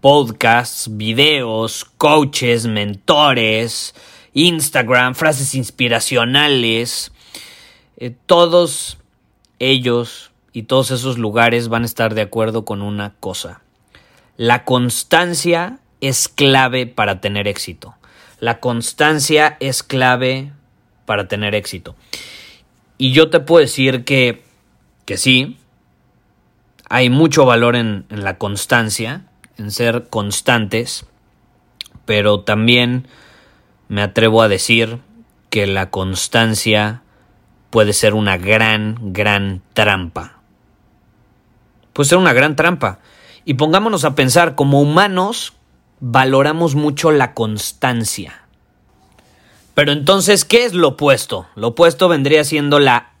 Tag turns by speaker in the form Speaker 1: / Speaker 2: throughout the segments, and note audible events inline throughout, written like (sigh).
Speaker 1: podcasts, videos, coaches, mentores, Instagram, frases inspiracionales, eh, todos ellos y todos esos lugares van a estar de acuerdo con una cosa. La constancia es clave para tener éxito. La constancia es clave para tener éxito. Y yo te puedo decir que, que sí, hay mucho valor en, en la constancia, en ser constantes, pero también me atrevo a decir que la constancia puede ser una gran, gran trampa. Puede ser una gran trampa. Y pongámonos a pensar, como humanos valoramos mucho la constancia. Pero entonces, ¿qué es lo opuesto? Lo opuesto vendría siendo la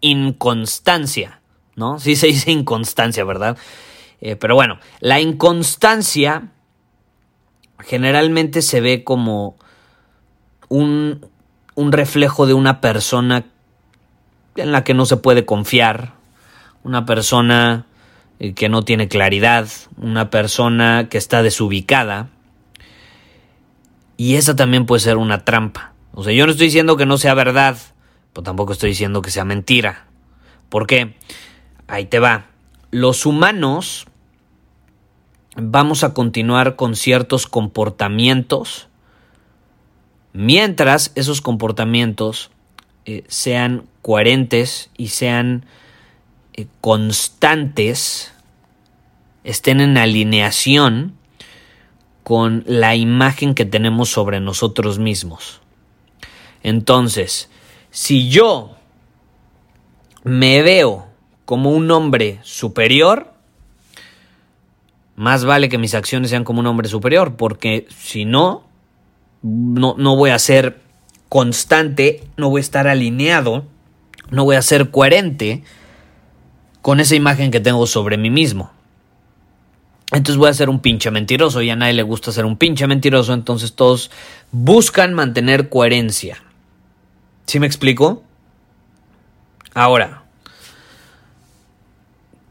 Speaker 1: inconstancia, ¿no? Sí se dice inconstancia, ¿verdad? Eh, pero bueno, la inconstancia generalmente se ve como un, un reflejo de una persona en la que no se puede confiar, una persona eh, que no tiene claridad, una persona que está desubicada. Y esa también puede ser una trampa. O sea, yo no estoy diciendo que no sea verdad, pero tampoco estoy diciendo que sea mentira. ¿Por qué? Ahí te va. Los humanos vamos a continuar con ciertos comportamientos mientras esos comportamientos eh, sean coherentes y sean eh, constantes, estén en alineación con la imagen que tenemos sobre nosotros mismos. Entonces, si yo me veo como un hombre superior, más vale que mis acciones sean como un hombre superior, porque si no, no, no voy a ser constante, no voy a estar alineado, no voy a ser coherente con esa imagen que tengo sobre mí mismo. Entonces voy a ser un pinche mentiroso y a nadie le gusta ser un pinche mentiroso, entonces todos buscan mantener coherencia. ¿Sí me explico? Ahora,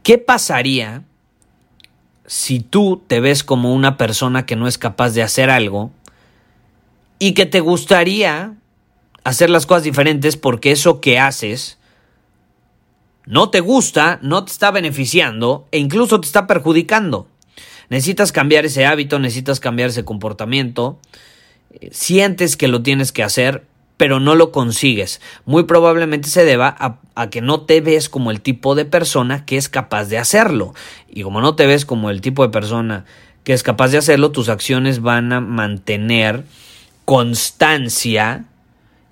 Speaker 1: ¿qué pasaría si tú te ves como una persona que no es capaz de hacer algo y que te gustaría hacer las cosas diferentes porque eso que haces no te gusta, no te está beneficiando e incluso te está perjudicando. Necesitas cambiar ese hábito, necesitas cambiar ese comportamiento. Eh, sientes que lo tienes que hacer, pero no lo consigues. Muy probablemente se deba a, que no te ves como el tipo de persona que es capaz de hacerlo. Y como no te ves como el tipo de persona que es capaz de hacerlo, tus acciones van a mantener constancia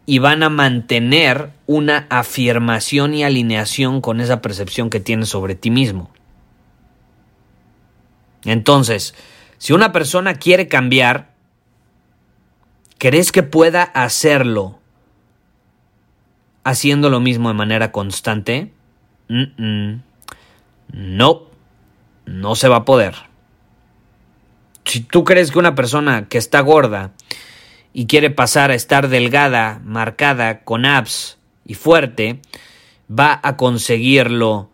Speaker 1: y van a mantener una afirmación y alineación con esa percepción que tienes sobre ti mismo. Entonces, si una persona quiere cambiar, ¿crees que pueda hacerlo haciendo lo mismo de manera constante? no, no se va a poder. Si tú crees que una persona que está gorda y quiere pasar a estar delgada, marcada, con abs y fuerte, va a conseguirlo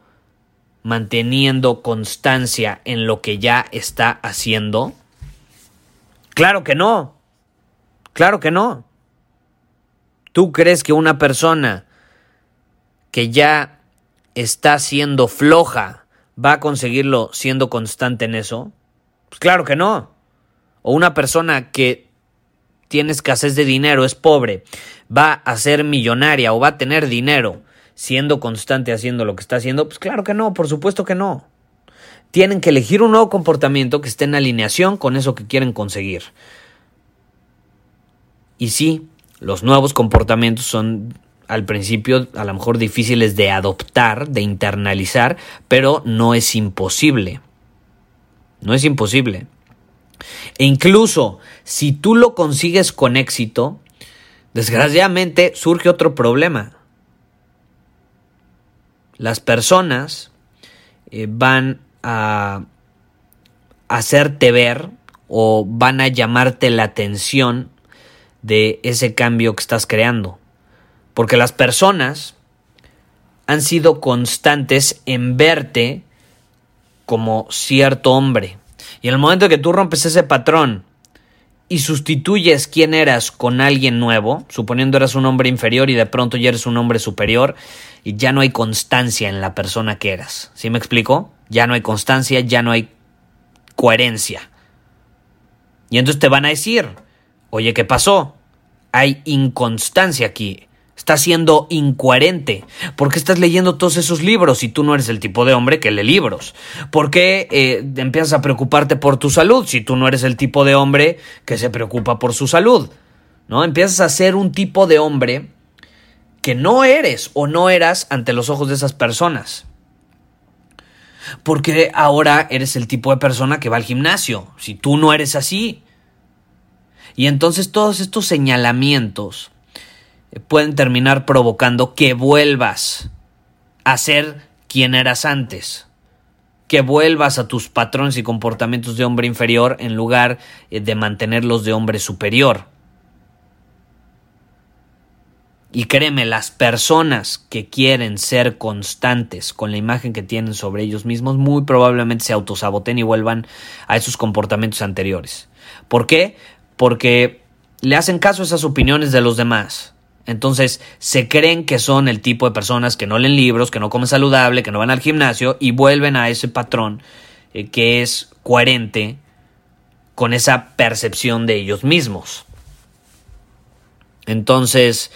Speaker 1: manteniendo constancia en lo que ya está haciendo? Claro que no. Claro que no. ¿Tú crees que una persona que ya está siendo floja va a conseguirlo siendo constante en eso? Pues claro que no. o una persona que tiene escasez de dinero, es pobre, va a ser millonaria o va a tener dinero siendo constante haciendo lo que está haciendo? Pues claro que no, por supuesto que no. Tienen que elegir un nuevo comportamiento que esté en alineación con eso que quieren conseguir. Y sí, los nuevos comportamientos son al principio a lo mejor difíciles de adoptar, de internalizar, pero no es imposible. No es imposible. E incluso si tú lo consigues con éxito, desgraciadamente surge otro problema. Las personas eh, van a hacerte ver o van a llamarte la atención de ese cambio que estás creando. Porque las personas han sido constantes en verte como cierto hombre. Y en el momento que tú rompes ese patrón y sustituyes quién eras con alguien nuevo, suponiendo eras un hombre inferior y de pronto ya eres un hombre superior, y ya no hay constancia en la persona que eras. ¿Sí me explico? Ya no hay constancia, ya no hay coherencia. Y entonces te van a decir, oye, ¿qué pasó? Hay inconstancia aquí. Estás siendo incoherente. ¿Por qué estás leyendo todos esos libros si tú no eres el tipo de hombre que lee libros? ¿Por qué eh, empiezas a preocuparte por tu salud si tú no eres el tipo de hombre que se preocupa por su salud? ¿No? Empiezas a ser un tipo de hombre que no eres o no eras ante los ojos de esas personas. Porque ahora eres el tipo de persona que va al gimnasio, si tú no eres así. Y entonces todos estos señalamientos pueden terminar provocando que vuelvas a ser quien eras antes. Que vuelvas a tus patrones y comportamientos de hombre inferior en lugar eh, de mantenerlos de hombre superior. Y créeme, las personas que quieren ser constantes con la imagen que tienen sobre ellos mismos muy probablemente se autosaboten y vuelvan a esos comportamientos anteriores. ¿Por qué? Porque le hacen caso a esas opiniones de los demás entonces se creen que son el tipo de personas que no leen libros, que no comen saludable, que no van al gimnasio y vuelven a ese patrón eh, que es coherente con esa percepción de ellos mismos. Entonces,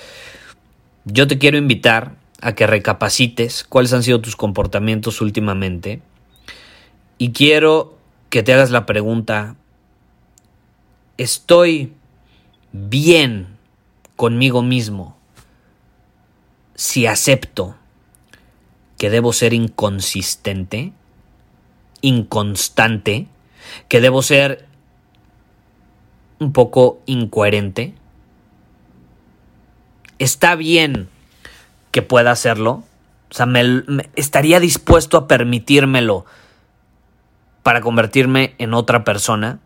Speaker 1: yo te quiero invitar a que recapacites cuáles han sido tus comportamientos últimamente y quiero que te hagas la pregunta, ¿estoy bien conmigo mismo si acepto que debo ser inconsistente, inconstante, que debo ser un poco incoherente. Está bien que pueda hacerlo. O sea, estaría dispuesto a permitírmelo para convertirme en otra persona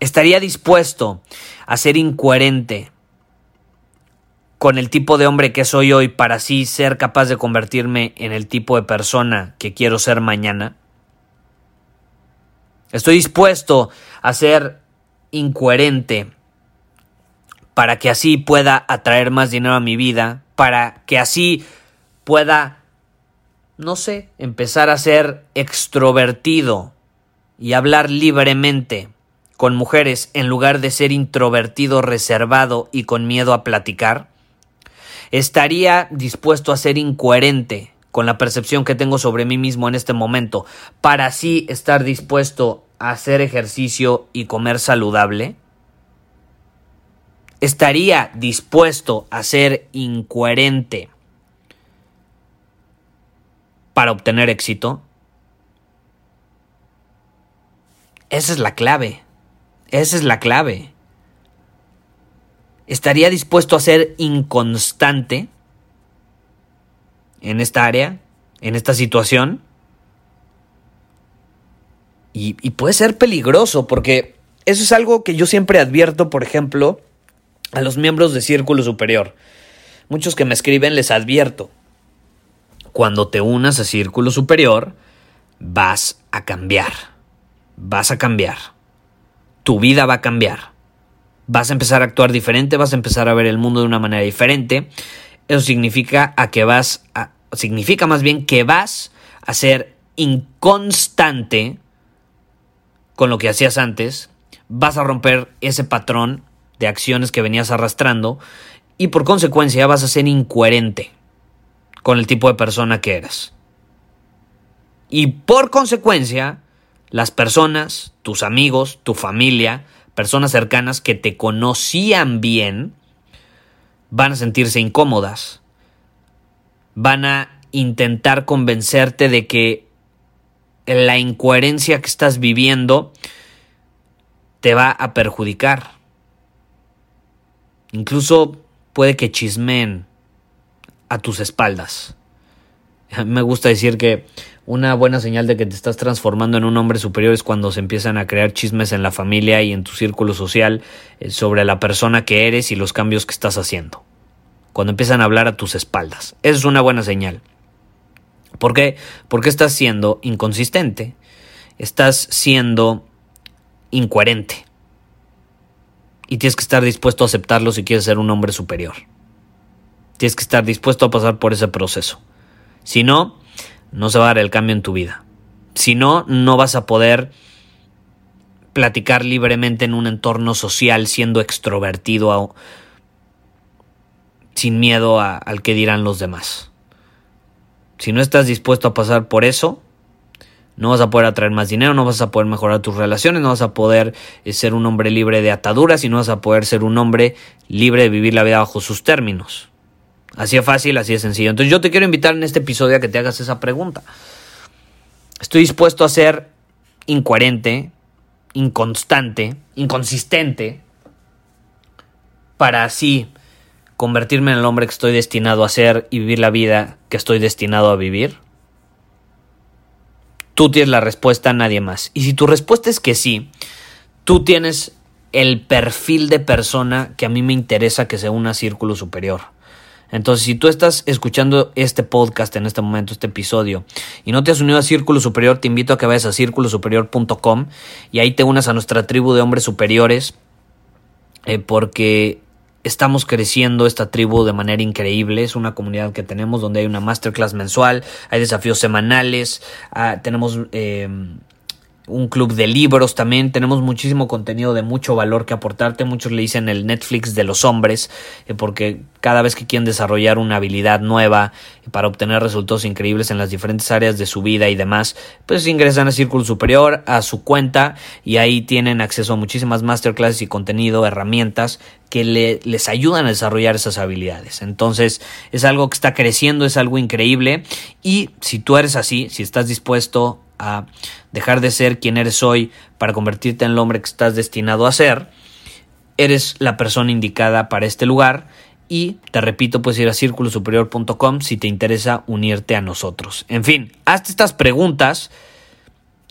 Speaker 1: estaría dispuesto a ser incoherente con el tipo de hombre que soy hoy para así ser capaz de convertirme en el tipo de persona que quiero ser mañana? Estoy dispuesto a ser incoherente para que así pueda atraer más dinero a mi vida, para que así pueda, no sé, empezar a ser extrovertido y hablar libremente con mujeres en lugar de ser introvertido, reservado y con miedo a platicar? ¿Estaría dispuesto a ser incoherente con la percepción que tengo sobre mí mismo en este momento para así estar dispuesto a hacer ejercicio y comer saludable? ¿Estaría dispuesto a ser incoherente para obtener éxito? Esa es la clave. Esa es la clave. ¿Estaría dispuesto a ser inconstante en esta área, en esta situación? Y, puede ser peligroso porque eso es algo que yo siempre advierto, por ejemplo, a los miembros de Círculo Superior. Muchos que me escriben les advierto. Cuando te unas a Círculo Superior, vas a cambiar. Vas a cambiar tu vida va a cambiar. Vas a empezar a actuar diferente, vas a empezar a ver el mundo de una manera diferente. Eso significa a que vas significa más bien que vas a ser inconstante con lo que hacías antes, vas a romper ese patrón de acciones que venías arrastrando y por consecuencia vas a ser incoherente con el tipo de persona que eras. Y por consecuencia, las personas, tus amigos, tu familia, personas cercanas que te conocían bien, van a sentirse incómodas. Van a intentar convencerte de que la incoherencia que estás viviendo te va a perjudicar. Incluso puede que chismen a tus espaldas. (laughs) Me gusta decir que una buena señal de que te estás transformando en un hombre superior es cuando se empiezan a crear chismes en la familia y en tu círculo social eh, sobre la persona que eres y los cambios que estás haciendo. Cuando empiezan a hablar a tus espaldas. Esa es una buena señal. ¿Por qué? Porque estás siendo inconsistente. Estás siendo incoherente. Y tienes que estar dispuesto a aceptarlo si quieres ser un hombre superior. Tienes que estar dispuesto a pasar por ese proceso. Si no, no se va a dar el cambio en tu vida. Si no, no vas a poder platicar libremente en un entorno social siendo extrovertido sin miedo al que dirán los demás. Si no estás dispuesto a pasar por eso, no vas a poder atraer más dinero, no vas a poder mejorar tus relaciones, no vas a poder eh, ser un hombre libre de ataduras y no vas a poder ser un hombre libre de vivir la vida bajo sus términos. Así es fácil, así es sencillo. Entonces yo te quiero invitar en este episodio a que te hagas esa pregunta. ¿Estoy dispuesto a ser incoherente, inconstante, inconsistente para así convertirme en el hombre que estoy destinado a ser y vivir la vida que estoy destinado a vivir? Tú tienes la respuesta, nadie más. Y si tu respuesta es que sí, tú tienes el perfil de persona que a mí me interesa que sea un Círculo Superior. Entonces, si tú estás escuchando este podcast en este momento, este episodio, y no te has unido a Círculo Superior, te invito a que vayas a círculosuperior.com y ahí te unas a nuestra tribu de hombres superiores, eh, porque estamos creciendo esta tribu de manera increíble. Es una comunidad que tenemos donde hay una masterclass mensual, hay desafíos semanales, ah, tenemos eh, un club de libros también. Tenemos muchísimo contenido de mucho valor que aportarte. Muchos le dicen el Netflix de los hombres, eh, porque cada vez que quieren desarrollar una habilidad nueva eh, para obtener resultados increíbles en las diferentes áreas de su vida y demás, pues ingresan a Círculo Superior, a su cuenta, y ahí tienen acceso a muchísimas masterclasses y contenido, herramientas que le, les ayudan a desarrollar esas habilidades. Entonces, es algo que está creciendo, es algo increíble. Y si tú eres así, si estás dispuesto a dejar de ser quien eres hoy para convertirte en el hombre que estás destinado a ser, eres la persona indicada para este lugar y te repito, puedes ir a círculosuperior.com si te interesa unirte a nosotros. En fin, hazte estas preguntas,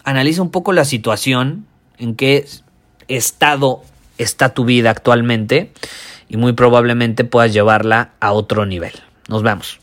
Speaker 1: analiza un poco la situación, en qué estado está tu vida actualmente y muy probablemente puedas llevarla a otro nivel. Nos vemos.